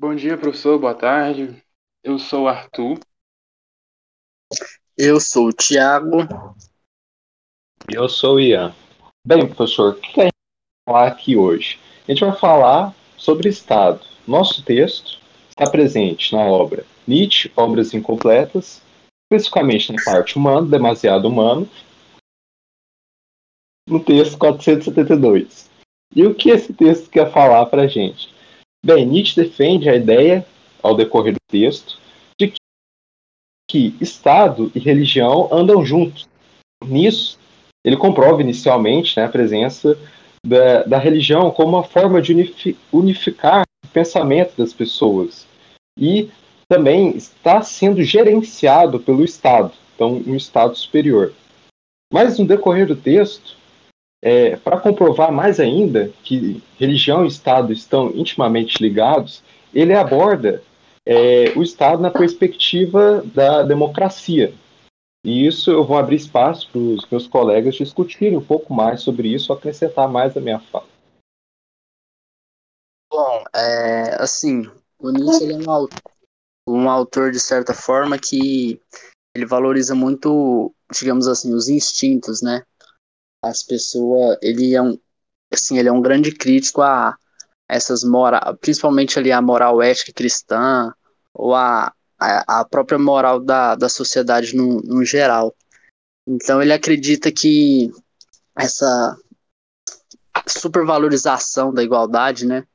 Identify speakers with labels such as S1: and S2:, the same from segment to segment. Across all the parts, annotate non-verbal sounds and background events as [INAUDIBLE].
S1: Bom dia, professor. Boa tarde. Eu sou o Arthur.
S2: Eu sou o Tiago.
S3: Eu sou o Ian. Bem, professor, o que a gente vai falar aqui hoje? A gente vai falar sobre Estado. Nosso texto está presente na obra Nietzsche, Obras Incompletas, especificamente na parte humana, demasiado humano, no texto 472. E o que esse texto quer falar para a gente? Bem, Nietzsche defende a ideia, ao decorrer do texto, de que Estado e religião andam juntos. Nisso, ele comprova inicialmente né, a presença da, da religião como uma forma de unificar o pensamento das pessoas. E também está sendo gerenciado pelo Estado, então um Estado superior. Mas no decorrer do texto, é, para comprovar mais ainda que religião e Estado estão intimamente ligados, ele aborda é, o Estado na perspectiva da democracia. E isso eu vou abrir espaço para os meus colegas discutirem um pouco mais sobre isso, acrescentar mais a minha fala.
S2: Bom, é, assim, o Nietzsche é um um autor, de certa forma, que ele valoriza muito, digamos assim, os instintos, né? As pessoas, ele é um, assim, ele é um grande crítico a essas moral, principalmente ali a moral ética cristã ou a, a, própria moral da, da sociedade no, no geral. Então ele acredita que essa supervalorização da igualdade, né,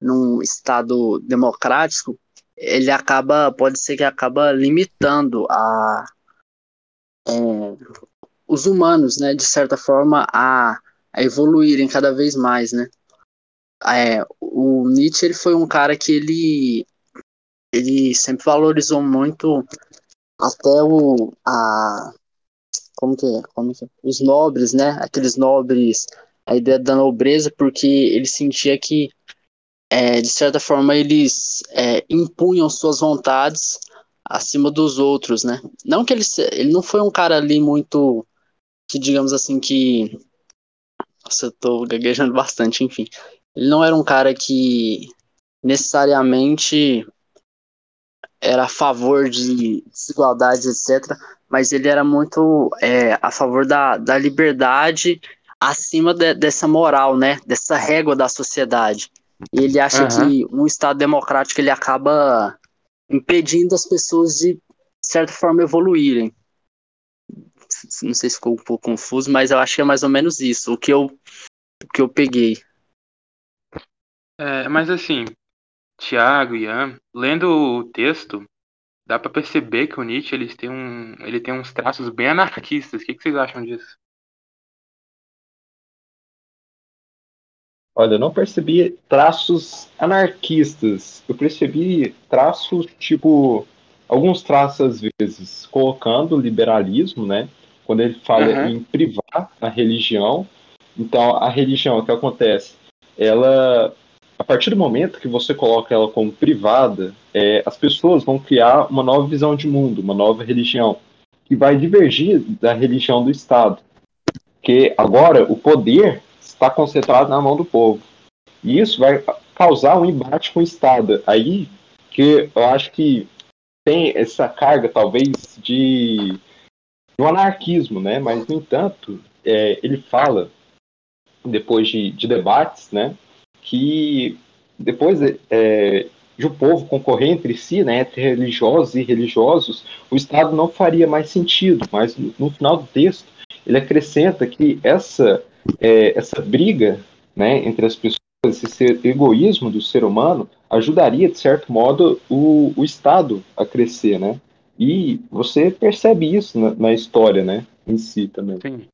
S2: num estado democrático, ele acaba, pode ser que acaba limitando a é, os humanos, né, de certa forma, a, a evoluírem cada vez mais, né. É, o Nietzsche ele foi um cara que ele, ele sempre valorizou muito até o a como que é, como que é? os nobres, né, aqueles nobres, a ideia da nobreza, porque ele sentia que é, de certa forma eles é, impunham suas vontades acima dos outros, né? Não que ele ele não foi um cara ali muito que digamos assim que nossa, eu tô gaguejando bastante, enfim. Ele não era um cara que necessariamente era a favor de desigualdades, etc. Mas ele era muito é, a favor da, da liberdade acima de, dessa moral, né? Dessa régua da sociedade. E ele acha uhum. que um Estado democrático ele acaba impedindo as pessoas de, de certa forma, evoluírem não sei se ficou um pouco confuso, mas eu acho que é mais ou menos isso, o que eu, o que eu peguei.
S1: É, mas assim, Tiago e Ian, lendo o texto, dá para perceber que o Nietzsche ele tem, um, ele tem uns traços bem anarquistas. O que, que vocês acham disso?
S3: Olha, eu não percebi traços anarquistas. Eu percebi traços tipo alguns traços às vezes colocando liberalismo, né? Quando ele fala uhum. em privar a religião. Então, a religião, o que acontece? Ela, a partir do momento que você coloca ela como privada, é, as pessoas vão criar uma nova visão de mundo, uma nova religião, que vai divergir da religião do Estado. Porque agora o poder está concentrado na mão do povo. E isso vai causar um embate com o Estado. Aí que eu acho que tem essa carga, talvez, de no anarquismo, né? Mas, no entanto, é, ele fala, depois de, de, debates, né, que depois é, de o povo concorrer entre si, né, entre religiosos e religiosos, o Estado não faria mais sentido. Mas, no, no final do texto, ele acrescenta que essa, é, essa briga né, entre as pessoas, esse egoísmo do ser humano, ajudaria, de certo modo, o, o Estado a crescer, né? E você percebe isso na, na história, né? Em si também. Sim.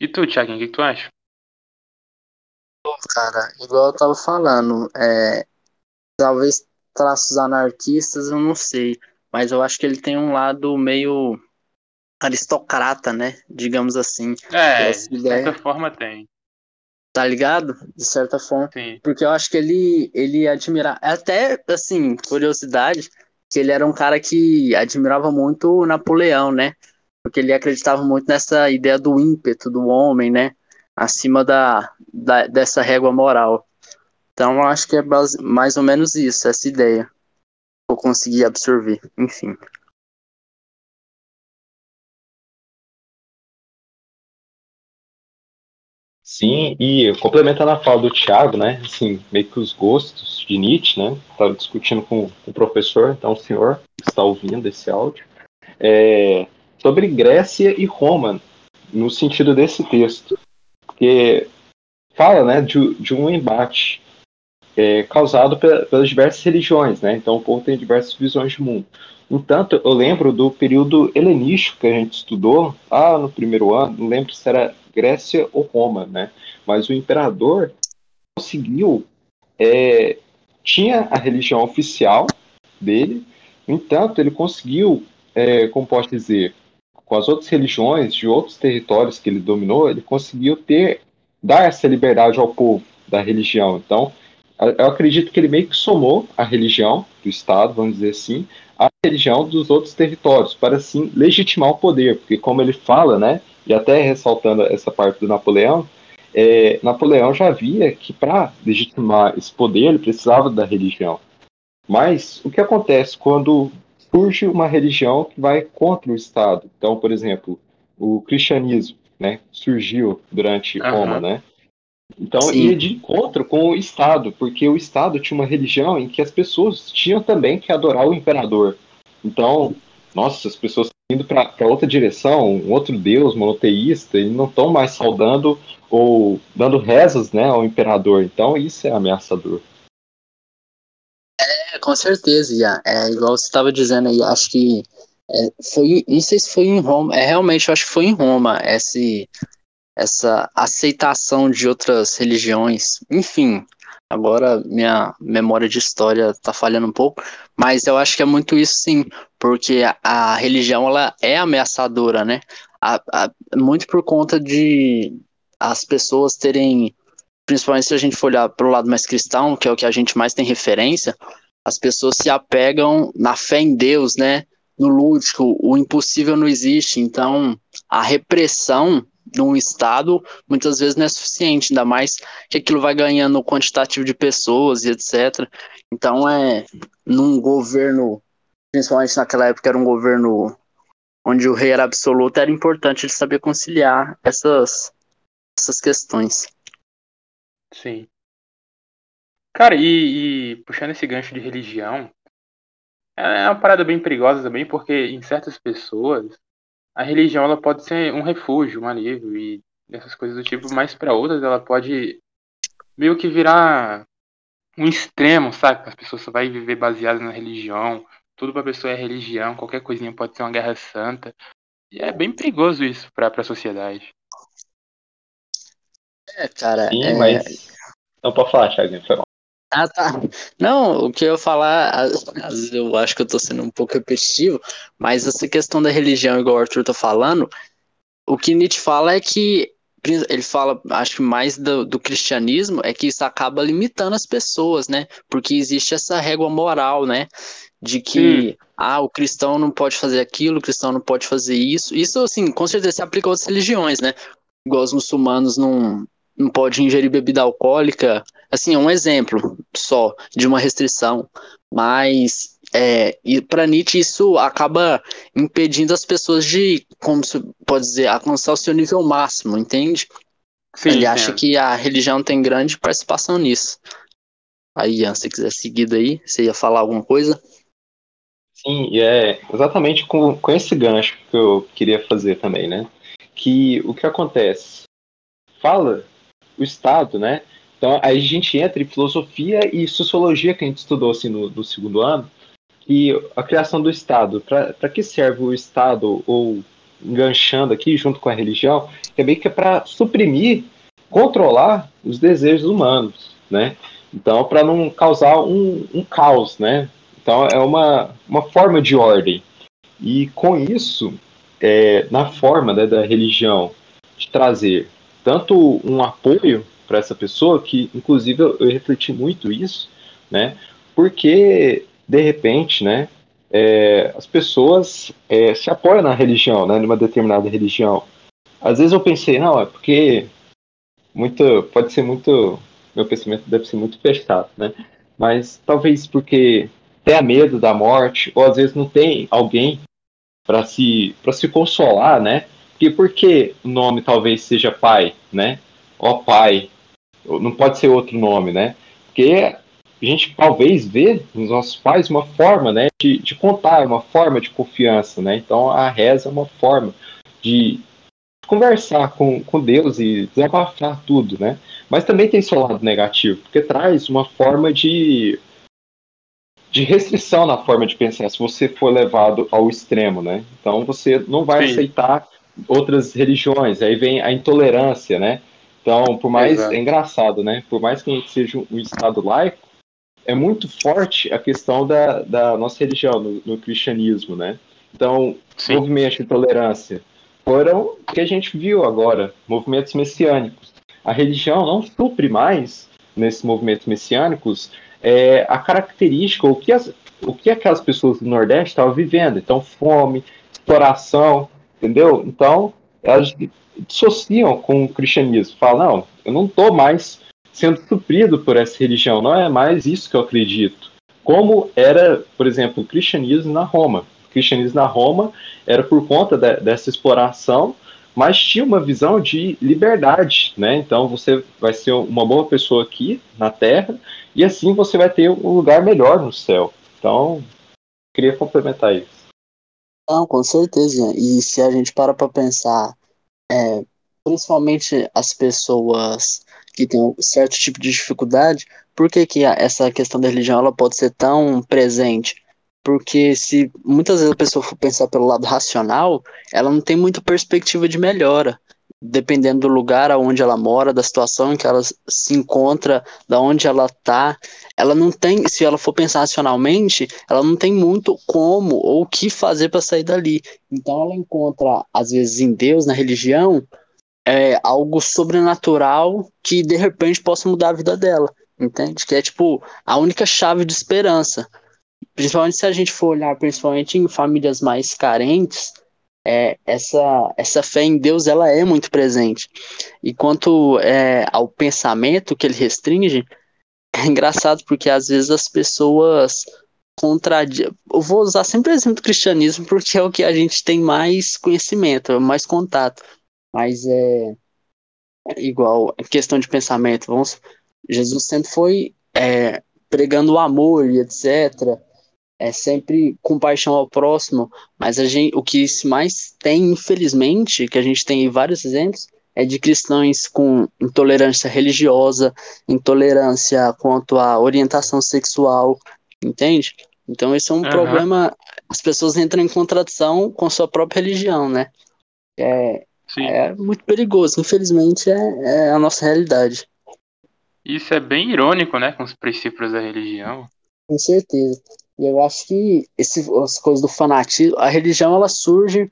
S1: E tu, Thiago, o que, tu acha?
S2: Cara, igual eu tava falando, é, talvez traços anarquistas, eu não sei, mas eu acho que ele tem um lado meio aristocrata, né? Digamos assim.
S1: É, de certa forma tem.
S2: Tá ligado? De certa forma.
S1: Sim.
S2: Porque eu acho que ele, ele admira. Até, assim, curiosidade, que ele era um cara que admirava muito Napoleão, né? Porque ele acreditava muito nessa ideia do ímpeto do homem, né? Acima da, da dessa régua moral. Então, acho que é mais ou menos isso, essa ideia. Vou conseguir absorver, enfim.
S3: Sim, e complementando a fala do Thiago, né, assim, meio que os gostos de Nietzsche, né, estava discutindo com, o professor, então o senhor está ouvindo esse áudio, é, sobre Grécia e Roma, no sentido desse texto, porque fala, né, de, de um embate é, causado pelas diversas religiões, né, então o povo tem diversas visões de mundo. Entanto, eu lembro do período helenístico que a gente estudou lá no primeiro ano, não lembro se era Grécia ou Roma, né? Mas o imperador conseguiu, é, tinha a religião oficial dele, no entanto, ele conseguiu, é, como posso dizer, com as outras religiões de outros territórios que ele dominou, ele conseguiu ter, dar essa liberdade ao povo da religião. Então, eu acredito que ele meio que somou a religião do Estado, vamos dizer assim, à religião dos outros territórios, para assim legitimar o poder, porque como ele fala, né, e até ressaltando essa parte do Napoleão, é, Napoleão já via que para legitimar esse poder ele precisava da religião. Mas o que acontece quando surge uma religião que vai contra o Estado? Então, por exemplo, o cristianismo, né, surgiu durante uhum. Roma, né? Então Sim. ia de encontro com o Estado, porque o Estado tinha uma religião em que as pessoas tinham também que adorar o imperador. Então, nossa, as pessoas indo para outra direção, um outro deus monoteísta, e não estão mais saudando ou dando rezas né, ao imperador. Então isso é ameaçador.
S2: É, com certeza, Ian. É igual você estava dizendo aí, acho que é, foi, não sei se foi em Roma, é realmente, eu acho que foi em Roma, esse, essa aceitação de outras religiões, enfim, agora minha memória de história tá falhando um pouco, mas eu acho que é muito isso sim, porque a, a religião ela é ameaçadora, né? A, a, muito por conta de as pessoas terem, principalmente se a gente for olhar para o lado mais cristão, que é o que a gente mais tem referência, as pessoas se apegam na fé em Deus, né? No lúdico, o impossível não existe, então a repressão num estado muitas vezes não é suficiente, ainda mais que aquilo vai ganhando quantitativo de pessoas e etc. Então é num governo, principalmente naquela época era um governo onde o rei era absoluto, era importante ele saber conciliar essas essas questões.
S1: Sim. Cara, e, e puxando esse gancho de religião, é uma parada bem perigosa também, porque em certas pessoas a religião ela pode ser um refúgio, um alívio e essas coisas do tipo, mas para outras ela pode meio que virar um extremo, sabe? As pessoas só vai viver baseadas na religião, tudo para a pessoa é religião, qualquer coisinha pode ser uma guerra santa. E é bem perigoso isso para a sociedade.
S2: É, cara.
S3: Sim,
S2: é...
S3: mas. Não pode falar, Thiago, foi mal.
S2: Ah, tá. Não, o que eu ia falar, às vezes eu acho que eu tô sendo um pouco repetitivo, mas essa questão da religião, igual o Arthur tá falando, o que Nietzsche fala é que ele fala, acho que mais do, do, cristianismo, é que isso acaba limitando as pessoas, né? Porque existe essa régua moral, né? De que, hum. ah, o cristão não pode fazer aquilo, o cristão não pode fazer isso. Isso, assim, com certeza se aplica a outras religiões, né? Igual os muçulmanos não, não pode ingerir bebida alcoólica, assim, é um exemplo só de uma restrição, mas é, e para Nietzsche isso acaba impedindo as pessoas de, como se pode dizer, alcançar o seu nível máximo, entende? Sim, Ele acha que a religião tem grande participação nisso. Aí, Ian, se você quiser seguir daí, você ia falar alguma coisa?
S3: Sim, e é exatamente com, com esse gancho que eu queria fazer também, né? Que o que acontece? Fala o Estado, né? Então aí a gente entra em filosofia e sociologia que a gente estudou assim no, no segundo ano, e a criação do Estado. Para que serve o Estado, ou enganchando aqui junto com a religião, é meio que é para suprimir, controlar os desejos humanos, né? Então, para não causar um, um caos, né? Então, é uma, uma forma de ordem. E com isso, é, na forma né, da religião de trazer tanto um apoio para essa pessoa, que inclusive eu, eu, refleti muito isso, né? Porque, de repente, né, é, as pessoas é, se apoiam na religião, né, numa determinada religião. Às vezes eu pensei, não, é porque muito, pode ser muito meu pensamento deve ser muito fechado, né? Mas talvez porque tenha medo da morte, ou às vezes não tem alguém para se, se consolar, né? Porque por que o nome talvez seja pai, né? Ó pai, não pode ser outro nome, né? Porque a gente talvez vê nos nossos pais uma forma né, de, de contar, uma forma de confiança. Né? Então a reza é uma forma de conversar com, com Deus e desabafar tudo. Né? Mas também tem seu lado negativo, porque traz uma forma de, de restrição na forma de pensar, se você for levado ao extremo. Né? Então você não vai Sim. aceitar outras religiões, aí vem a intolerância, né? Então, por mais Exato. é engraçado, né? Por mais que a gente seja um estado laico, é muito forte a questão da, da nossa religião, no, no cristianismo, né? Então, Sim. movimento de intolerância foram que a gente viu agora, movimentos messiânicos. A religião não supre mais, nesses movimentos messiânicos, é, a característica, o que, as, o que aquelas pessoas do Nordeste estavam vivendo. Então, fome, exploração, entendeu? Então, elas dissociam com o cristianismo. Falam, não, eu não estou mais sendo suprido por essa religião. Não é mais isso que eu acredito. Como era, por exemplo, o cristianismo na Roma. O cristianismo na Roma era por conta de, dessa exploração, mas tinha uma visão de liberdade, né? Então você vai ser uma boa pessoa aqui na Terra e assim você vai ter um lugar melhor no céu. Então, queria complementar isso.
S2: Não, com certeza. E se a gente para para pensar, é, principalmente as pessoas que tem um certo tipo de dificuldade, por que, que essa questão da religião ela pode ser tão presente? Porque se muitas vezes a pessoa for pensar pelo lado racional, ela não tem muita perspectiva de melhora, dependendo do lugar aonde ela mora, da situação em que ela se encontra, da onde ela está. Ela não tem, se ela for pensar racionalmente, ela não tem muito como ou o que fazer para sair dali. Então ela encontra, às vezes, em Deus, na religião, é, algo sobrenatural que de repente possa mudar a vida dela, entende? Que é tipo a única chave de esperança. Principalmente se a gente for olhar, principalmente em famílias mais carentes, é, essa, essa fé em Deus ela é muito presente. E quanto é, ao pensamento que ele restringe, é engraçado porque às vezes as pessoas contradizem. Eu vou usar sempre o exemplo do cristianismo porque é o que a gente tem mais conhecimento, mais contato. Mas é igual questão de pensamento. Vamos, Jesus sempre foi é, pregando o amor e etc. É sempre compaixão ao próximo, mas a gente, o que mais tem, infelizmente, que a gente tem vários exemplos, é de cristãos com intolerância religiosa, intolerância quanto à orientação sexual, entende? Então esse é um uhum. problema, as pessoas entram em contradição com sua própria religião, né? É, Sim. É muito perigoso, infelizmente é, é, a nossa realidade.
S1: Isso é bem irônico, né, com os princípios da religião.
S2: Com certeza. E eu acho que esse, as coisas do fanatismo, a religião ela surge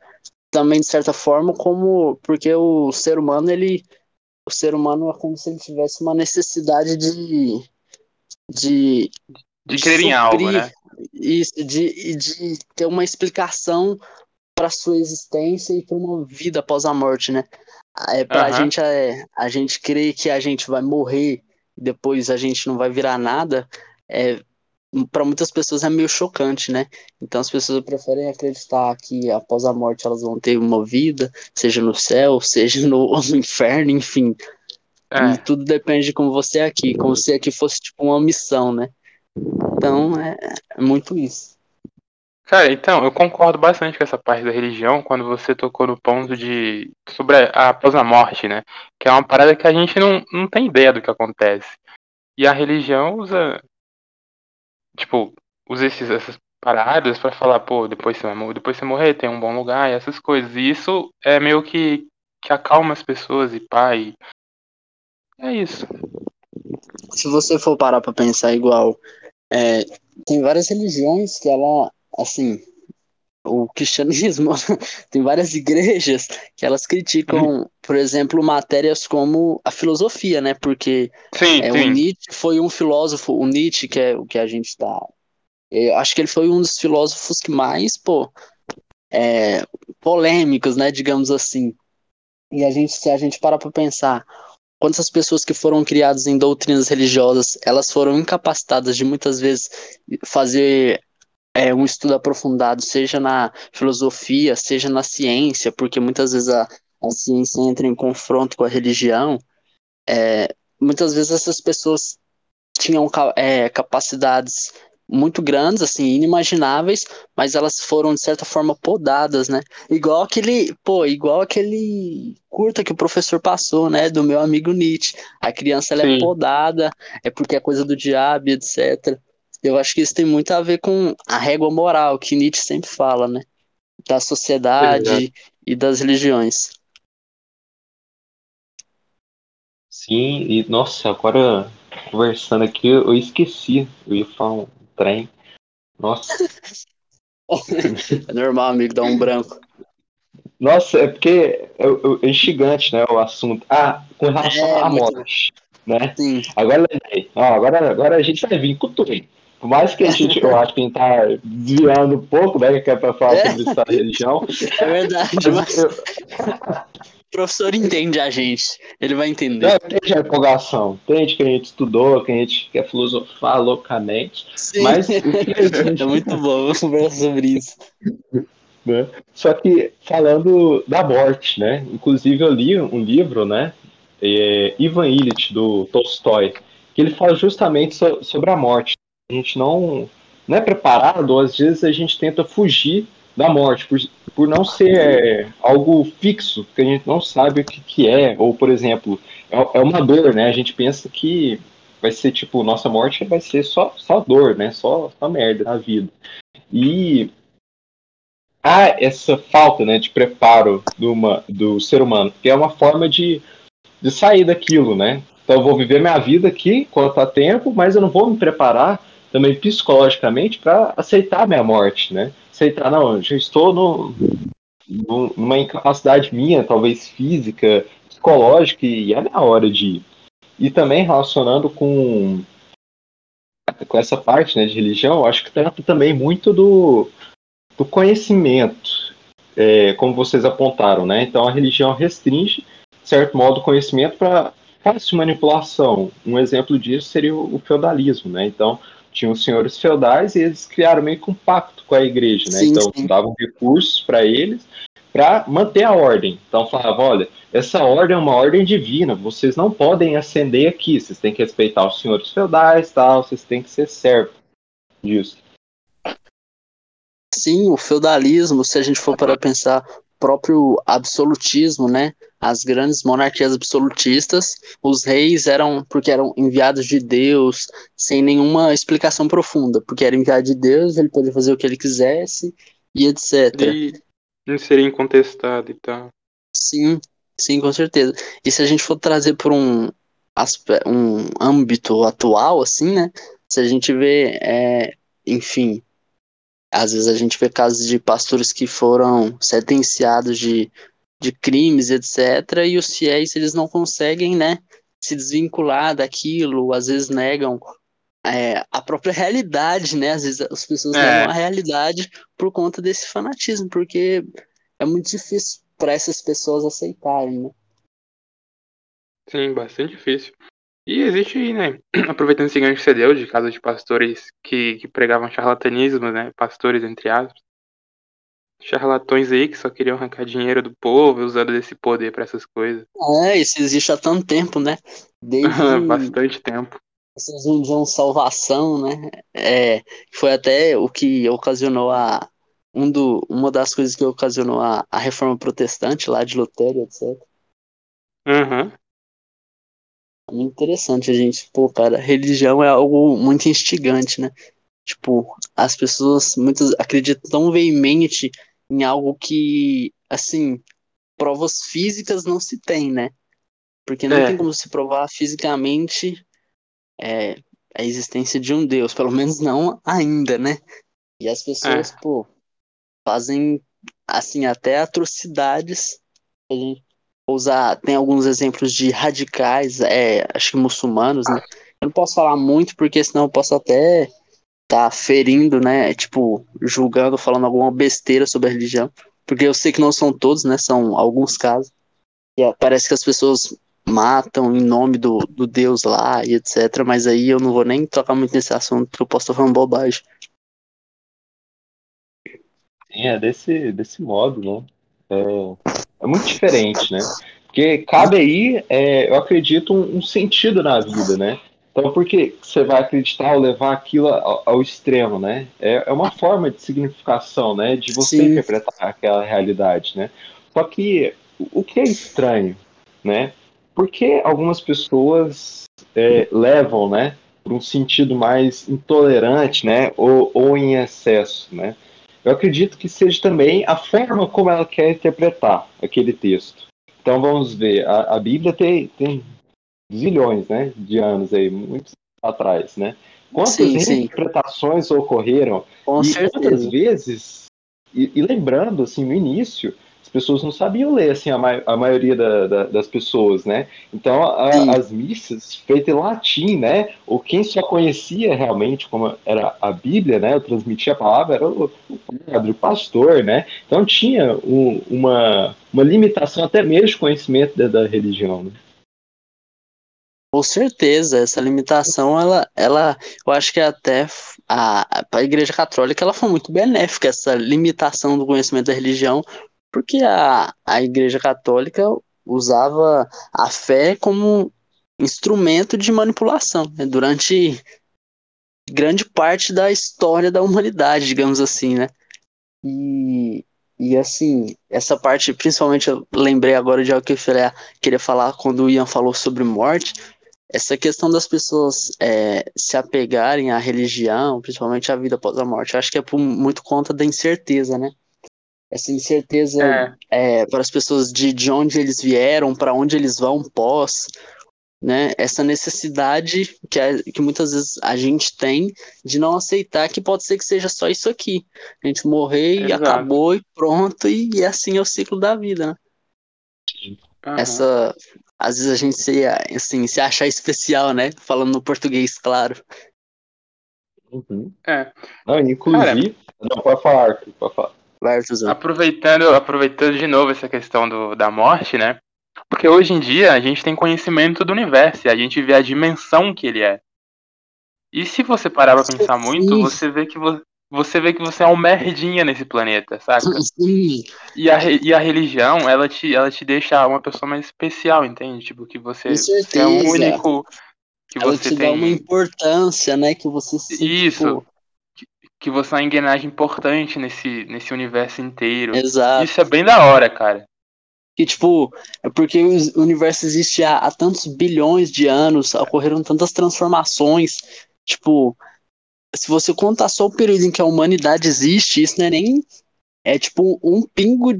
S2: também de certa forma como porque o ser humano ele o ser humano é como se ele tivesse uma necessidade de de
S1: de crer em algo, né?
S2: Isso, de, de ter uma explicação para sua existência e para uma vida após a morte, né? É, pra uhum. a gente é, a gente crer que a gente vai morrer e depois a gente não vai virar nada, é, para muitas pessoas é meio chocante, né? Então as pessoas preferem acreditar que após a morte elas vão ter uma vida, seja no céu, [LAUGHS] seja no, no inferno, enfim. É. E tudo depende de como você é aqui, como se aqui fosse tipo uma missão, né? Então é, é muito isso.
S1: Cara, então, eu concordo bastante com essa parte da religião quando você tocou no ponto de. sobre a após a morte, né? Que é uma parada que a gente não, não tem ideia do que acontece. E a religião usa. Tipo, usa esses, essas paradas para falar, pô, depois você, vai, depois você morrer, tem um bom lugar e essas coisas. E isso é meio que, que acalma as pessoas e pai. É isso.
S2: Se você for parar pra pensar igual. É, tem várias religiões que ela assim, o cristianismo [LAUGHS] tem várias igrejas que elas criticam, uhum. por exemplo, matérias como a filosofia, né? Porque sim, é, sim. o Nietzsche foi um filósofo, o Nietzsche, que é o que a gente está. Eu acho que ele foi um dos filósofos que mais, pô, é, polêmicos, né? Digamos assim. E a gente, se a gente parar para pensar, quantas pessoas que foram criadas em doutrinas religiosas, elas foram incapacitadas de muitas vezes fazer é, um estudo aprofundado, seja na filosofia, seja na ciência, porque muitas vezes a, a ciência entra em confronto com a religião. É, muitas vezes essas pessoas tinham é, capacidades muito grandes, assim, inimagináveis, mas elas foram, de certa forma, podadas, né? Igual aquele, pô, igual aquele curta que o professor passou, né, do meu amigo Nietzsche. A criança, ela é Sim. é podada, é porque é coisa do diabo, etc. Eu acho que isso tem muito a ver com a régua moral, que Nietzsche sempre fala, né? Da sociedade e das religiões.
S3: Sim, e nossa, agora conversando aqui, eu esqueci. Eu ia falar um trem. Nossa. [LAUGHS]
S2: é normal, amigo, dar um branco.
S3: Nossa, é porque é, é gigante, né, o assunto. Ah, com relação é, à morte, né? Sim. Agora, ó, agora, agora a gente vai vir com tudo. Por mais que a gente, eu acho que a gente tá desviando um pouco, né, que é pra falar é. sobre essa religião.
S2: É verdade, mas... Eu... O professor entende a gente, ele vai entender. Não,
S3: entende a empolgação, entende que a gente estudou, que a gente quer filosofar loucamente. Sim. Mas [LAUGHS]
S2: é muito bom conversar sobre isso.
S3: Né? Só que falando da morte, né? Inclusive eu li um livro, né? É, Ivan Illich, do Tolstói, que ele fala justamente so, sobre a morte. A gente não, não é preparado, às vezes a gente tenta fugir da morte, por, por não ser algo fixo, que a gente não sabe o que, que é, ou, por exemplo, é, é, uma dor, né? A gente pensa que vai ser tipo, nossa morte vai ser só, só dor, né? Só, só merda na vida. E há essa falta né, de preparo do, uma, do ser humano, que é uma forma de, de sair daquilo, né? Então eu vou viver minha vida aqui enquanto há tempo, mas eu não vou me preparar também psicologicamente para aceitar minha morte, né? aceitar, não, já estou no, no, numa incapacidade minha, talvez física, psicológica, e é a hora de ir. E também relacionando com, com essa parte né, de religião, acho que trata também muito do, do conhecimento, é, como vocês apontaram, né? Então a religião restringe, de certo modo, o conhecimento para fácil manipulação. Um exemplo disso seria o, o feudalismo, né? Então tinham os senhores feudais e eles criaram meio que um pacto com a igreja, né? Sim, então sim. davam recursos para eles para manter a ordem. Então falava, olha, essa ordem é uma ordem divina, vocês não podem ascender aqui, vocês têm que respeitar os senhores feudais, tal, vocês têm que ser servos disso.
S2: Sim, o feudalismo, se a gente for para pensar, próprio absolutismo, né? As grandes monarquias absolutistas, os reis eram porque eram enviados de Deus, sem nenhuma explicação profunda, porque era enviado de Deus, ele podia fazer o que ele quisesse e etc.
S1: E não seria incontestado e tal.
S2: Sim, sim, com certeza. E se a gente for trazer por um um âmbito atual, assim, né? Se a gente vê, é, enfim, às vezes a gente vê casos de pastores que foram sentenciados de, de crimes, etc. E os fiéis, eles não conseguem, né, se desvincular daquilo, às vezes negam é, a própria [LAUGHS] realidade, né? Às vezes as pessoas é. negam a realidade por conta desse fanatismo, porque é muito difícil para essas pessoas aceitarem, né?
S1: Sim, bastante difícil. E existe aí, né? [CLEARS THROAT] Aproveitando esse gancho que você deu de casos de pastores que, que pregavam charlatanismo, né? Pastores, entre aspas. Charlatões aí que só queriam arrancar dinheiro do povo, usando esse poder para essas coisas.
S2: É, isso existe há tanto tempo, né?
S1: Desde... [LAUGHS] Bastante tempo.
S2: Vocês vendiam salvação, né? É, foi até o que ocasionou a. Um do, uma das coisas que ocasionou a, a reforma protestante lá de Lutero, etc.
S1: Uhum.
S2: É muito interessante a gente, pô, cara, religião é algo muito instigante, né? Tipo, as pessoas muitas acreditam tão veemente em algo que, assim, provas físicas não se tem, né? Porque não é. tem como se provar fisicamente é, a existência de um Deus, pelo menos não ainda, né? E as pessoas, é. pô, fazem, assim, até atrocidades. A gente usar, tem alguns exemplos de radicais, é, acho que muçulmanos, né? Eu não posso falar muito porque senão eu posso até estar tá ferindo, né? Tipo, julgando, falando alguma besteira sobre a religião. Porque eu sei que não são todos, né? São alguns casos. E parece que as pessoas matam em nome do, do Deus lá e etc. Mas aí eu não vou nem tocar muito nesse assunto, porque eu posso estar falando bobagem.
S3: Sim, é desse, desse modo, né? É, é muito diferente, né? Porque cabe aí, é, eu acredito, um, um, sentido na vida, né? Então, por que você vai acreditar ou levar aquilo ao, ao extremo, né? É, é, uma forma de significação, né? De você Sim. interpretar aquela realidade, né? Só que o que é estranho, né? Porque algumas pessoas é, levam, né? Para um sentido mais intolerante, né? Ou, ou em excesso, né? Eu acredito que seja também a forma como ela quer interpretar aquele texto. Então vamos ver, a, a Bíblia tem, tem zilhões né, de anos aí, muitos atrás, né? Quantas sim, interpretações sim. ocorreram
S2: Com
S3: e
S2: certeza.
S3: quantas vezes, e, e, lembrando assim, no início, as pessoas não sabiam ler, assim, a, ma a maioria da, da, das pessoas, né? Então, a, as missas feitas em latim, né? Ou quem só conhecia realmente como era a Bíblia, né? Eu transmitia a palavra, era o, o padre, o pastor, né? Então, tinha um, uma, uma limitação até mesmo de conhecimento da, da religião, né?
S2: Com certeza, essa limitação, ela, ela, eu acho que até a, a Igreja Católica, ela foi muito benéfica, essa limitação do conhecimento da religião, porque a, a Igreja Católica usava a fé como instrumento de manipulação né? durante grande parte da história da humanidade, digamos assim, né? E, e assim, essa parte, principalmente eu lembrei agora de algo que eu queria falar quando o Ian falou sobre morte, essa questão das pessoas é, se apegarem à religião, principalmente à vida após a morte, eu acho que é por muito conta da incerteza, né? Essa incerteza é. É, para as pessoas de, de onde eles vieram, para onde eles vão pós, né? Essa necessidade que, é, que muitas vezes a gente tem de não aceitar que pode ser que seja só isso aqui. A gente morrer Exato. e acabou e pronto, e, e, assim é o ciclo da vida, né? Uhum. Essa. Às vezes a gente se, assim, se achar especial, né? Falando no português, claro.
S3: Uhum. É. Não, inclusive. Cara, não, pode falar, pode falar.
S1: Aproveitando, aproveitando de novo essa questão do, da morte, né? Porque hoje em dia a gente tem conhecimento do universo, a gente vê a dimensão que ele é. E se você parar pra pensar muito, você vê que você, você vê que você é um merdinha nesse planeta, saca? Sim. E a, e a religião, ela te, ela te deixa uma pessoa mais especial, entende? Tipo, que você, você é o único.
S2: Que ela você te tem... dá uma importância, né? Que você
S1: se, Isso. Tipo que você é uma engrenagem importante nesse, nesse universo inteiro.
S2: Exato.
S1: Isso é bem da hora, cara.
S2: Que, tipo, é porque o universo existe há, há tantos bilhões de anos, ocorreram tantas transformações. Tipo, se você contar só o período em que a humanidade existe, isso não é nem. É tipo um pingo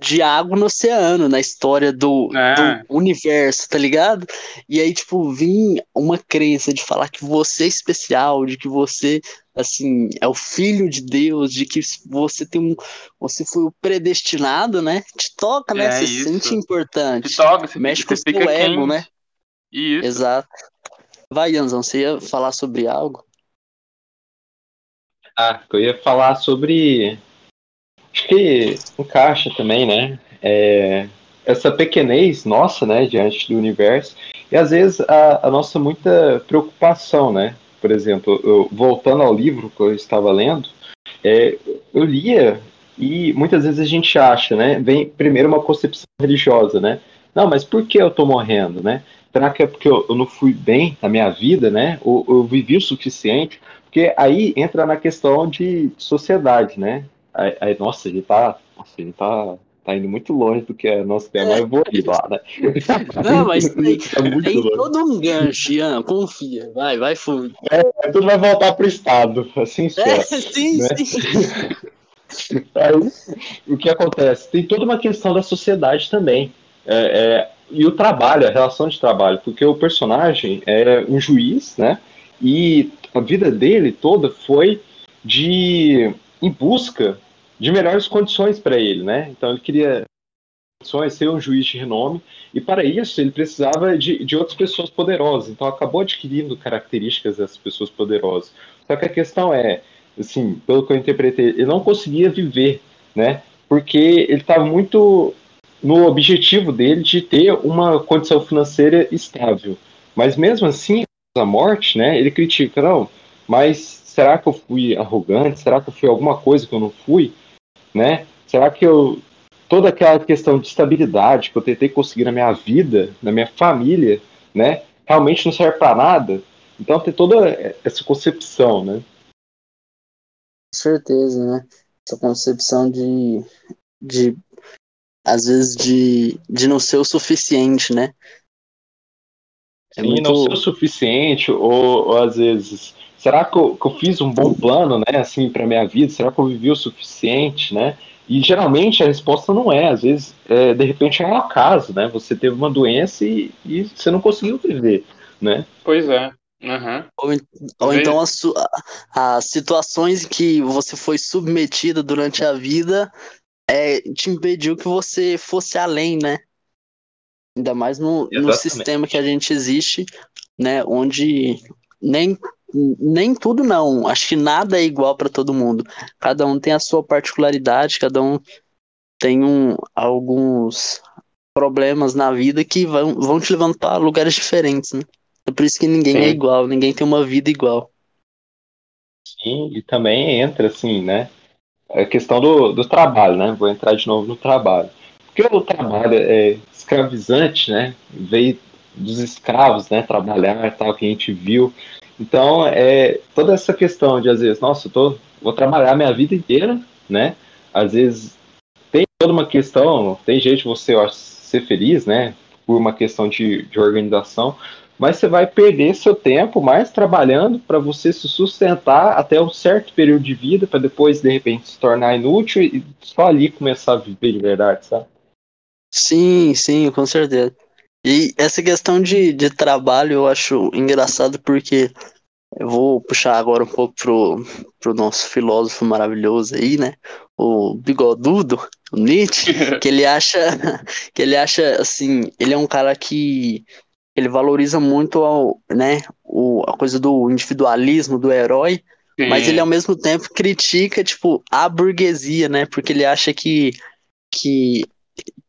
S2: de água no oceano, na história do, é. do, universo, tá ligado? E aí, tipo, vir uma crença de falar que você é especial, de que você assim, é o filho de Deus, de que você tem um, você foi o predestinado, né? Te toca, né? É você se sente importante.
S1: Te toca, você
S2: mexe com o seu ego, quente. né?
S1: Isso.
S2: Exato. Vai, Anzão, você ia falar sobre algo?
S3: Ah, eu ia falar sobre acho que encaixa também, né? É, essa pequenez nossa, né, diante do universo, e às vezes a, a nossa muita preocupação, né? por exemplo, eu, voltando ao livro que eu estava lendo, é, eu lia e muitas vezes a gente acha, né? Vem primeiro uma concepção religiosa, né? Não, mas por que eu tô morrendo, né? Será que é porque eu, eu não fui bem na minha vida, né? Ou eu vivi o suficiente? Porque aí entra na questão de sociedade, né? Aí, aí nossa, ele tá, nossa, ele tá tá indo muito longe do que é nosso tema, é. eu vou ir lá, né? [LAUGHS]
S2: Não, mas tem, tá tem todo um gancho, Ian, confia, vai, vai fundo.
S3: É, tudo vai voltar pro estado, assim É, [LAUGHS]
S2: sim, né?
S3: sim. [LAUGHS] Aí, o que acontece? Tem toda uma questão da sociedade também. É, é, e o trabalho, a relação de trabalho, porque o personagem é um juiz, né? E a vida dele toda foi de em busca de melhores condições para ele, né? Então ele queria condições, ser um juiz de renome, e para isso ele precisava de, de outras pessoas poderosas. Então acabou adquirindo características dessas pessoas poderosas. Só que a questão é, assim, pelo que eu interpretei, ele não conseguia viver, né? Porque ele estava muito no objetivo dele de ter uma condição financeira estável. Mas mesmo assim, a morte, né, ele critica, não, mas será que eu fui arrogante? Será que eu fui alguma coisa que eu não fui? Né? Será que eu toda aquela questão de estabilidade que eu tentei conseguir na minha vida, na minha família, né, realmente não serve para nada? Então tem toda essa concepção, né?
S2: Com certeza, né? Essa concepção de, de às vezes de, de não ser o suficiente, né?
S3: É Sim, muito... não ser o suficiente, ou, ou às vezes, será que eu, que eu, fiz um bom plano, né, assim, para minha vida? Será que eu vivi o suficiente, né? E geralmente a resposta não é, às vezes, é, de repente é um acaso, né? Você teve uma doença e, e você não conseguiu viver, né?
S1: Pois é. Uhum.
S2: Ou, ou então as, as situações que você foi submetida durante a vida é, te impediu que você fosse além, né? Ainda mais no, no sistema que a gente existe, né? Onde nem, nem tudo não. Acho que nada é igual para todo mundo. Cada um tem a sua particularidade, cada um tem um, alguns problemas na vida que vão, vão te levando para lugares diferentes, né? É por isso que ninguém é Sim. é igual, ninguém tem uma vida igual.
S3: Sim, e também entra, assim, né? A questão do, do trabalho, né? Vou entrar de novo no trabalho. Porque o trabalho é escravizante, né? Veio dos escravos, né? Trabalhar tal, que a gente viu. Então, é toda essa questão de, às vezes, nossa, eu tô, vou trabalhar minha vida inteira, né? Às vezes, tem toda uma questão, tem jeito de você ó, ser feliz, né? Por uma questão de, de organização, mas você vai perder seu tempo mais trabalhando para você se sustentar até um certo período de vida, para depois, de repente, se tornar inútil e só ali começar a viver de verdade, sabe?
S2: Sim, sim, com certeza. E essa questão de, de trabalho eu acho engraçado porque eu vou puxar agora um pouco pro, pro nosso filósofo maravilhoso aí, né? O bigodudo, o Nietzsche, [LAUGHS] que ele acha que ele acha assim, ele é um cara que ele valoriza muito ao, né, o, a coisa do individualismo, do herói, Sim. mas ele ao mesmo tempo critica, tipo, a burguesia, né? Porque ele acha que, que,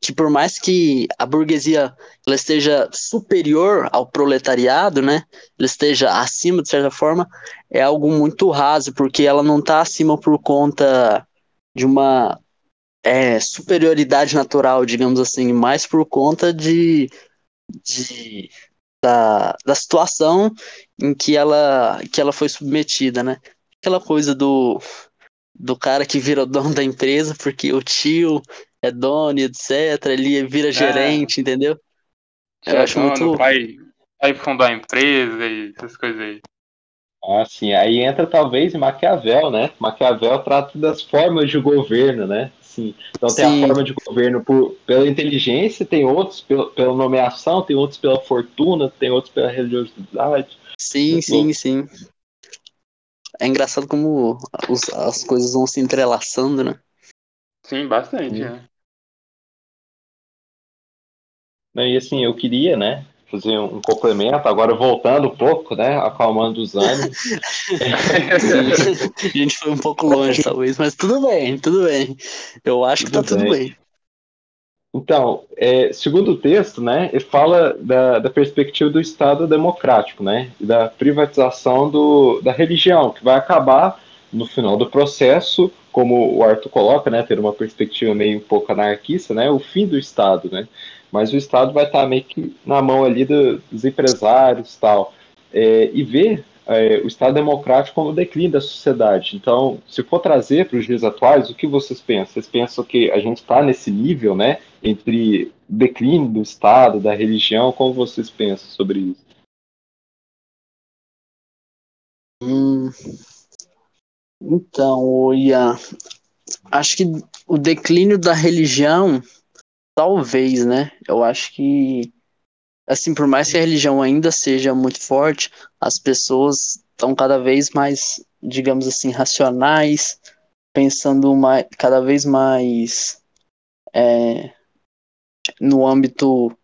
S2: que por mais que a burguesia ela esteja superior ao proletariado, né? Ela esteja acima, de certa forma, é algo muito raso, porque ela não está acima por conta de uma é, superioridade natural, digamos assim, mais por conta de de, da, da situação em que ela, que ela foi submetida, né? Aquela coisa do, do cara que vira dono da empresa porque o tio é dono, etc. Ele vira é. gerente, entendeu?
S1: Eu é acho dono, muito. Vai, vai fundar a empresa e essas coisas aí.
S3: Ah, sim. Aí entra talvez em Maquiavel, né? Maquiavel trata das formas de governo, né? Sim. Então tem Sim. a forma de governo por, pela inteligência, tem outros pela, pela nomeação, tem outros pela fortuna, tem outros pela religiosidade.
S2: Sim, sim, sim. É engraçado como os, as coisas vão se entrelaçando, né?
S1: Sim, bastante, sim.
S3: né? E assim, eu queria, né, fazer um complemento, agora voltando um pouco, né? Acalmando os ânimos. [LAUGHS]
S2: a gente foi um pouco longe, talvez, mas tudo bem, tudo bem. Eu acho que tudo tá bem. tudo bem.
S3: Então, é, segundo o texto, né, ele fala da, da perspectiva do Estado democrático, né, da privatização do, da religião, que vai acabar no final do processo, como o Arthur coloca, né, ter uma perspectiva meio um pouco anarquista, né, o fim do Estado, né, mas o Estado vai estar meio que na mão ali do, dos empresários tal, é, e ver é, o Estado democrático como o declínio da sociedade. Então, se for trazer para os dias atuais, o que vocês pensam? Vocês pensam que a gente está nesse nível, né, entre declínio do Estado, da religião? Como vocês pensam sobre isso?
S2: Hum, então, Ian, acho que o declínio da religião Talvez, né? Eu acho que, assim, por mais que a religião ainda seja muito forte, as pessoas estão cada vez mais, digamos assim, racionais, pensando mais, cada vez mais é, no âmbito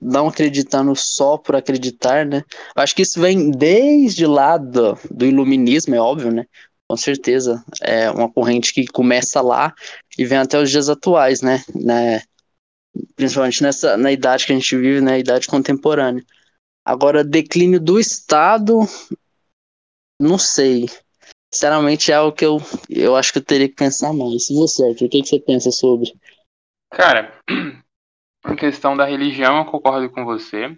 S2: não acreditando só por acreditar, né? Eu acho que isso vem desde lá do, do iluminismo, é óbvio, né? Com certeza, é uma corrente que começa lá e vem até os dias atuais, né? né? Principalmente nessa, na idade que a gente vive, na idade contemporânea. Agora, declínio do Estado, não sei. Sinceramente, é algo que eu, eu acho que eu teria que pensar mais. E você, Arthur, o que, que você pensa sobre?
S1: Cara, [CLEARS THROAT] em questão da religião, eu concordo com você.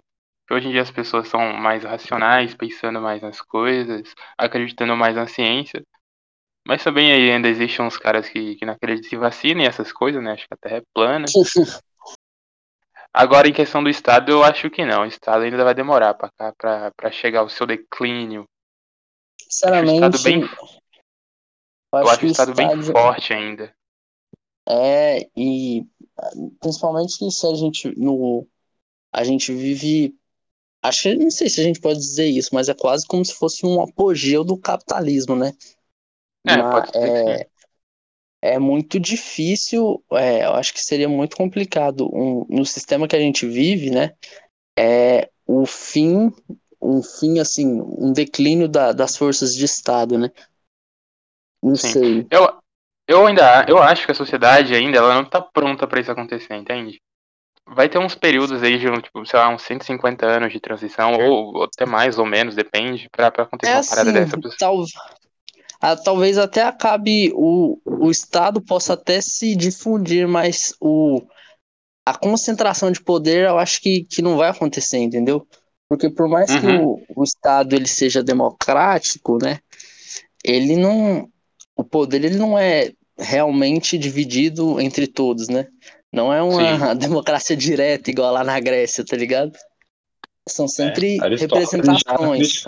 S1: Hoje em dia as pessoas são mais racionais, pensando mais nas coisas, acreditando mais na ciência. Mas também aí ainda existem uns caras que, que não acreditam em vacina e essas coisas, né? Acho que a Terra é plana. [LAUGHS] Agora, em questão do Estado, eu acho que não. O Estado ainda vai demorar para chegar ao seu declínio.
S2: Sinceramente,
S1: eu acho o Estado bem, eu acho, eu acho o Estado bem forte ainda.
S2: É, e principalmente se a gente no a gente vive acho que não sei se a gente pode dizer isso, mas é quase como se fosse um apogeu do capitalismo, né?
S1: É, pode ser
S2: é, é muito difícil, é, eu acho que seria muito complicado um, no sistema que a gente vive, né? É o fim, um fim assim, um declínio da, das forças de Estado, né? Não
S1: Sim.
S2: sei.
S1: Eu, eu ainda eu acho que a sociedade ainda ela não tá pronta para isso acontecer, entende? Vai ter uns períodos aí de, tipo, sei lá, uns 150 anos de transição, ou, ou até mais ou menos, depende, pra acontecer
S2: É
S1: uma parada
S2: assim,
S1: dessa.
S2: tal, ah, talvez até acabe o, o Estado possa até se difundir, mas o, a concentração de poder eu acho que, que não vai acontecer, entendeu? Porque por mais que
S1: Uhum.
S2: o, o Estado ele seja democrático, né? Ele não. O poder ele não é realmente dividido entre todos, né? Não é uma [LAUGHS] democracia direta igual lá na Grécia, tá ligado? São sempre
S3: É, Aristóteles já
S2: representações.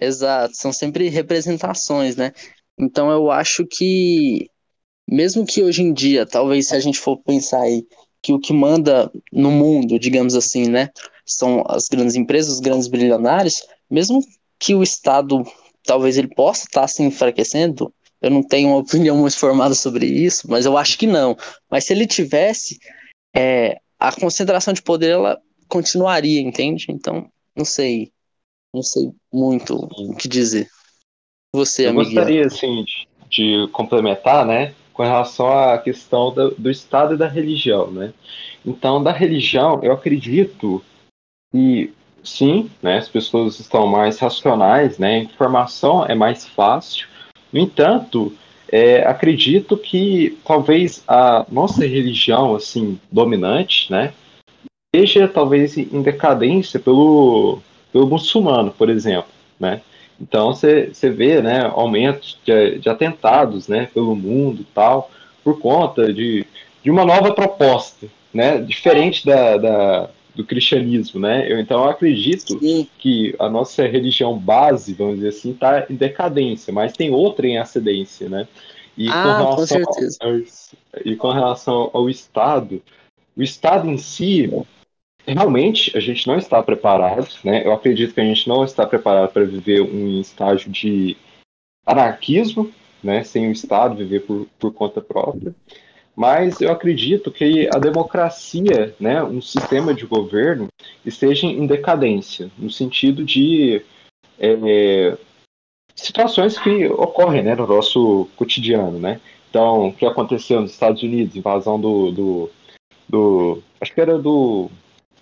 S2: Exato, são sempre representações, né? Então eu acho que, mesmo que hoje em dia, talvez se a gente for pensar aí, que o que manda no mundo, digamos assim, né, são as grandes empresas, os grandes bilionários, mesmo que o Estado, talvez ele possa estar se enfraquecendo, eu não tenho uma [LAUGHS] opinião muito formada sobre isso, mas eu acho que não. Mas se ele tivesse, é, a concentração de poder, ela continuaria, entende? Então, não sei. Não sei muito o que dizer. Você,
S3: Eu
S2: amiguinho.
S3: gostaria, assim, de, de complementar, né, com relação à questão do, do Estado e da religião, né. Então, da religião, eu acredito que, sim, né, as pessoas estão mais racionais, né, a informação é mais fácil. No entanto, é, acredito que talvez a nossa religião, assim, dominante, né, esteja talvez em decadência pelo, pelo muçulmano, por exemplo, né. Então você vê né, aumentos de, de, atentados né, pelo mundo tal, por conta de, de uma nova proposta, né, diferente da, da do cristianismo. Né? Eu, então eu acredito
S2: Sim.
S3: que a nossa religião base, vamos dizer assim, está em decadência, mas tem outra em ascendência. Né? E,
S2: Ah,
S3: com
S2: com
S3: relação
S2: certeza.
S3: ao, e com relação ao Estado, o Estado em si, realmente a gente não está preparado, né? Eu acredito que a gente não está preparado para viver um estágio de anarquismo, né? Sem o Estado viver por, por conta própria. Mas eu acredito que a democracia, né, um sistema de governo, esteja em decadência, no sentido de é, situações que ocorrem né, no nosso cotidiano. Né? Então, o que aconteceu nos Estados Unidos, invasão do, do, do acho que era do,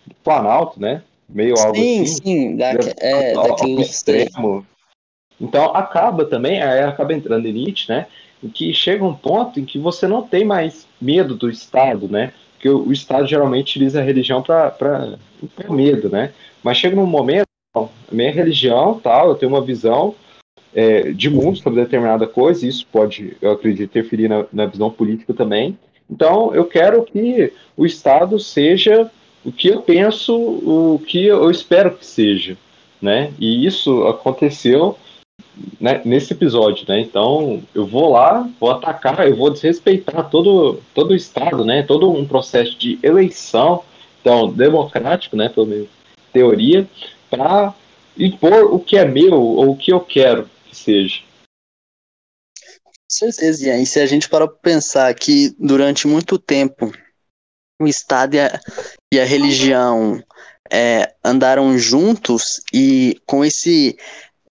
S3: do Planalto, né? Meio algo
S2: Sim,
S3: assim.
S2: sim, da, é, daquele
S3: extremo. Então acaba também, aí acaba entrando em Nietzsche, né? Em que chega um ponto em que você não tem mais medo do Estado, né? Porque o, o Estado geralmente utiliza a religião para medo, né? Mas chega num momento, bom, a minha religião, tal, eu tenho uma visão é, de mundo sobre determinada coisa, e isso pode, eu acredito, interferir na, na visão política também. Então, eu quero que o Estado seja o que eu penso, o que eu espero que seja, né? E isso aconteceu né, nesse episódio, né? Então, eu vou lá, vou atacar, eu vou desrespeitar todo, todo o Estado, né? Todo um processo de eleição, então, democrático, né? Pelo menos teoria, para impor o que é meu ou o que eu quero que seja.
S2: Com certeza. E se a gente para pensar que durante muito tempo o Estado e a, e a religião é, andaram juntos e com esse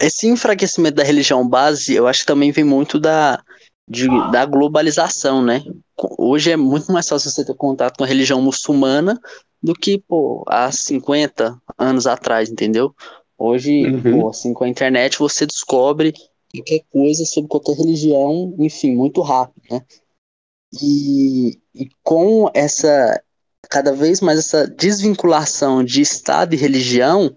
S2: esse enfraquecimento da religião base, eu acho que também vem muito da de, da globalização, né? Hoje é muito mais fácil você ter contato com a religião muçulmana do que, pô, há 50 anos atrás, entendeu? Hoje, uhum. pô, assim, com a internet você descobre qualquer coisa sobre qualquer religião, enfim, muito rápido, né? E, e com essa, cada vez mais essa desvinculação de Estado e religião,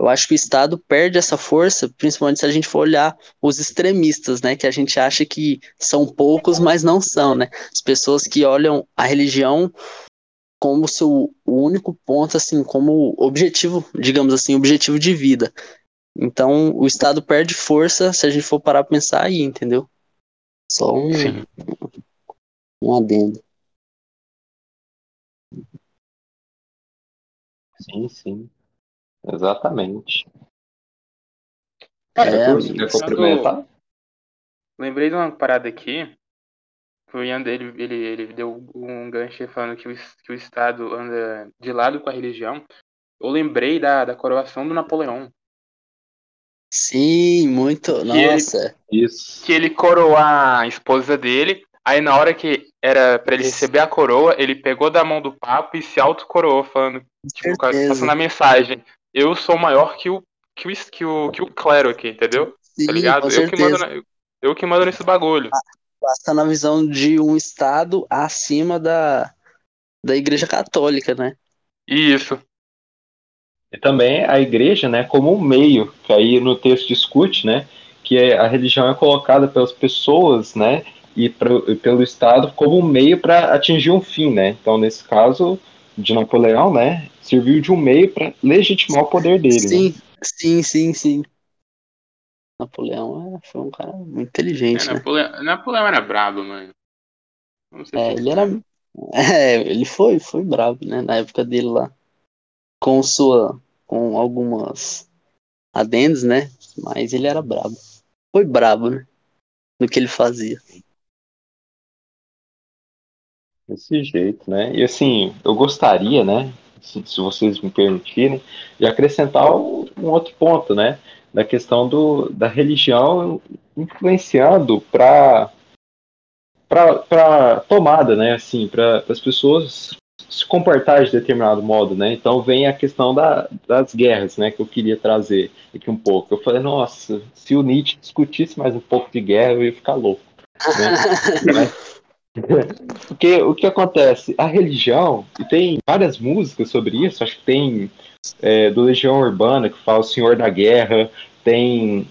S2: eu acho que o Estado perde essa força, principalmente se a gente for olhar os extremistas, né? Que a gente acha que são poucos, mas não são, né? As pessoas que olham a religião como seu único ponto, assim, como objetivo, digamos assim, objetivo de vida. Então, o Estado perde força se a gente for parar para pensar aí, entendeu? Só um, Sim. Um adendo.
S3: Sim, sim. Exatamente.
S1: É, quer complementar? Lembrei de uma parada aqui. O Ian ele, ele, ele deu um gancho falando que o, que o Estado anda de lado com a religião. Eu lembrei da, da coroação do Napoleão.
S2: Sim, muito. Que Nossa.
S1: Ele, Isso. Que ele coroou a esposa dele. Aí na hora que era para ele receber a coroa, ele pegou da mão do papo e se autocoroou, falando, tipo, passando a mensagem eu sou maior que o, que o, que o, que o clero aqui, entendeu? Tá Sim, tá ligado? Eu que, mando, eu, eu que mando nesse bagulho.
S2: Basta na visão de um Estado acima da, da Igreja Católica, né?
S1: Isso.
S3: E também a igreja, né, como um meio, que aí no texto discute, né, que é, a religião é colocada pelas pessoas, né, e, pro, e pelo Estado como um meio para atingir um fim, né. Então, nesse caso, de Napoleão, né, serviu de um meio para legitimar o poder dele.
S2: Sim,
S3: né?
S2: sim, sim, sim. Napoleão é, foi um cara muito inteligente, é,
S1: né? Napoleão, Napoleão era brabo, mano.
S2: É, ele era. É, ele foi, foi brabo, né? Na época dele lá. Com sua. Com algumas adendos, né? Mas ele era brabo. Foi brabo, né? No que ele fazia.
S3: Desse jeito, né? E assim, eu gostaria, né? Se, se vocês me permitirem, de acrescentar um, um outro ponto, né? Da questão do, da religião influenciando para para tomada, né? Assim, para as pessoas se comportar de determinado modo, né? Então vem a questão da, das guerras, né? Que eu queria trazer aqui um pouco. Eu falei, nossa, se o Nietzsche discutisse mais um pouco de guerra, eu ia ficar louco. [LAUGHS] Né? [LAUGHS] Porque o que acontece? A religião, e tem várias músicas sobre isso, acho que tem é, do Legião Urbana, que fala o Senhor da Guerra, tem,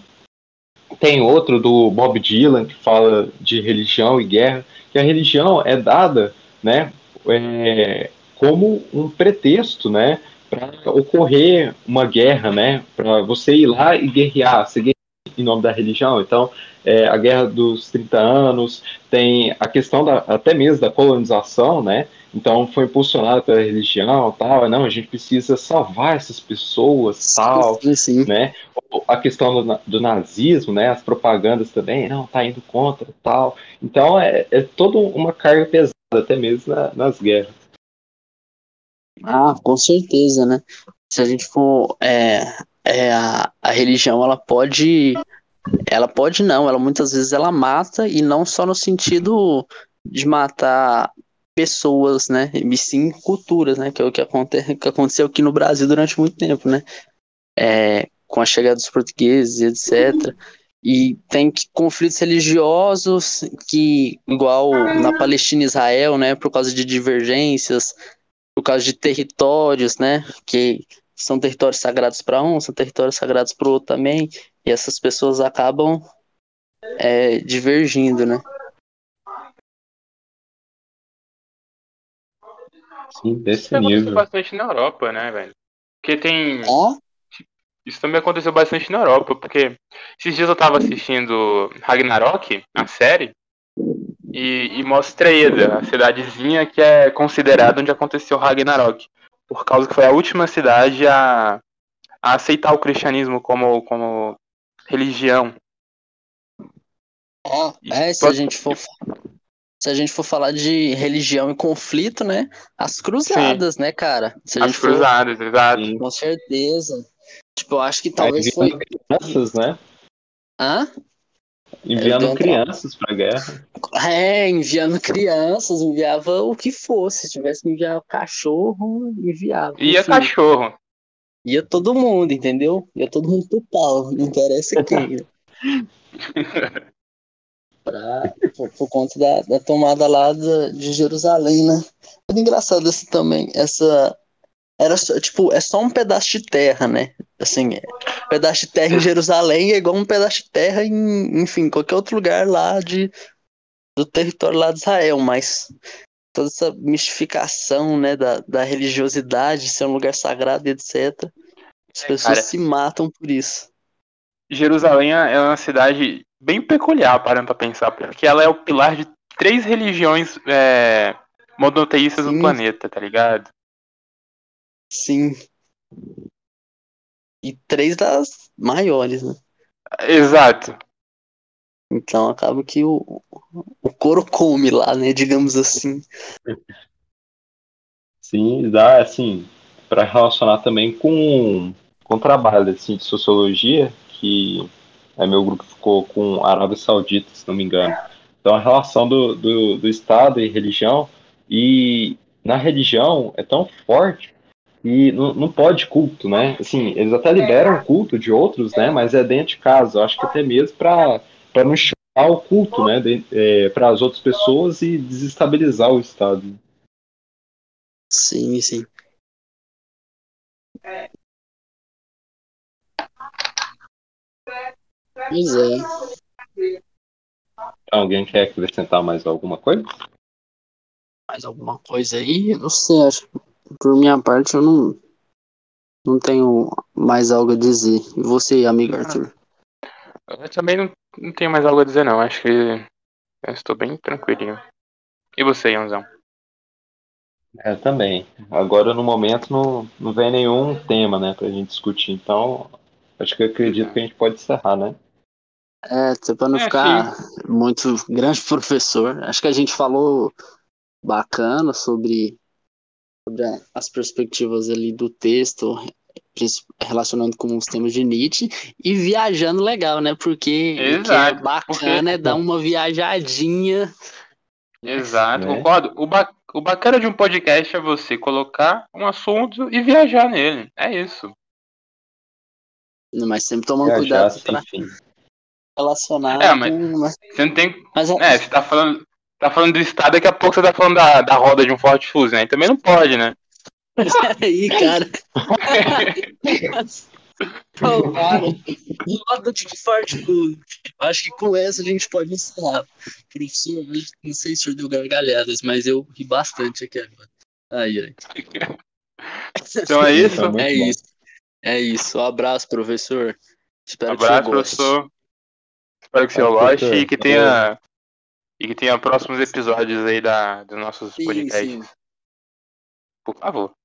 S3: tem outro do Bob Dylan, que fala de religião e guerra, que a religião é dada né, é, como um pretexto né, para ocorrer uma guerra, né, para você ir lá e guerrear, você guerrear em nome da religião. Então, é, a Guerra dos 30 Anos, tem a questão da, até mesmo da colonização, né? Então foi impulsionada pela religião, tal. Não, a gente precisa salvar essas pessoas, tal, sim, sim. né? A questão do, do, nazismo, né? As propagandas também, não, tá indo contra, tal. Então é, é toda uma carga pesada, até mesmo na, nas guerras.
S2: Ah, com certeza, né? Se a gente for é, é, a, a religião ela pode ela pode não, ela muitas vezes ela mata e não só no sentido de matar pessoas, né, e sim culturas, né, que é o que, aconte, que aconteceu aqui no Brasil durante muito tempo, né, é, com a chegada dos portugueses, etc. E tem conflitos religiosos que, igual na Palestina e Israel, né, por causa de divergências, por causa de territórios, né, que são territórios sagrados para um, são territórios sagrados para o outro também, e essas pessoas acabam é, divergindo, né?
S3: Sim, desse Isso
S1: nível. aconteceu bastante na Europa, né, velho? Porque tem. Oh? Isso também aconteceu bastante na Europa, porque esses dias eu tava assistindo Ragnarok, a série, e, e mostra Eda, a cidadezinha que é considerada onde aconteceu Ragnarok por causa que foi a última cidade a, a aceitar o cristianismo como, como religião.
S2: É, é se a gente for se a gente for falar de religião e conflito, né? As cruzadas, Sim. né, cara? Se
S1: As cruzadas, for... exato.
S2: Com certeza. Tipo, eu acho que talvez foi.
S3: Crianças, né?
S2: Hã?
S3: Enviando crianças pra guerra.
S2: É, enviando crianças, enviava o que fosse. Se tivesse que enviar cachorro, enviava.
S1: Ia Enfim, cachorro.
S2: Ia todo mundo, entendeu? Ia todo mundo pro pau, não interessa quem. [LAUGHS] pra, por, por, conta da, da tomada lá de, de Jerusalém, né? É engraçado isso também, essa era só, tipo, é só um pedaço de terra, né? Assim, é, um pedaço de terra em Jerusalém é igual um pedaço de terra em, enfim, qualquer outro lugar lá de, do território lá de Israel, mas toda essa mistificação, né, da, da religiosidade, ser um lugar sagrado e etc. As pessoas Cara, se matam por isso.
S1: Jerusalém é uma cidade bem peculiar, parando pra pensar, porque ela é o pilar de três religiões é, monoteístas Sim. do planeta, tá ligado?
S2: Sim. E três das maiores, né?
S1: Exato.
S2: Então acaba que o, o couro come lá, né? Digamos assim.
S3: Sim, dá assim, para relacionar também com, com o trabalho assim, de sociologia, que é meu grupo ficou com a Arábia Saudita, se não me engano. Então a relação do, do, do Estado e religião, e na religião é tão forte e não, não pode culto, né? Assim, eles até liberam culto de outros, né? Mas é dentro de casa. Eu acho que até mesmo para não chamar o culto, né? É, para as outras pessoas e desestabilizar o Estado.
S2: Sim, sim. Pois é.
S3: Alguém quer acrescentar mais alguma coisa?
S2: Mais alguma coisa aí? Não sei, acho que por minha parte, eu não, não tenho mais algo a dizer. E você, amigo Arthur?
S1: Eu também não, não tenho mais algo a dizer, não. Acho que eu estou bem tranquilinho. E você, Ianzão?
S3: É, também. Agora, no momento, não, não vem nenhum tema, né, pra gente discutir. Então, acho que eu acredito que a gente pode encerrar, né?
S2: É, para não é, ficar sim. muito [LAUGHS] grande professor, acho que a gente falou bacana sobre sobre as perspectivas ali do texto, relacionando com os temas de Nietzsche, e viajando legal, né? Porque Exato, o que é bacana porque... é dar uma viajadinha.
S1: Exato, né? concordo. O, ba o bacana de um podcast é você colocar um assunto e viajar nele. É isso.
S2: Mas sempre tomando cuidado pra relacionar
S1: é, mas com... Você não tem. Mas, é, é, você tá falando tá falando do estado, daqui a pouco você tá falando da, da roda de um Ford Fuse, né? E também não pode, né? [LAUGHS]
S2: Aí, cara. [LAUGHS] Cara. Roda de Ford Fuse. Acho que com essa a gente pode encerrar. Professor, não sei se o senhor deu gargalhadas, mas eu ri bastante aqui agora. Aí, aí.
S1: Então é isso? [LAUGHS]
S2: É isso. É isso. Um abraço, professor.
S1: Espero abraço, que você professor. Espero que você goste e que tenha e que tenha próximos episódios aí da, dos nossos sim, podcasts. Sim. Por favor.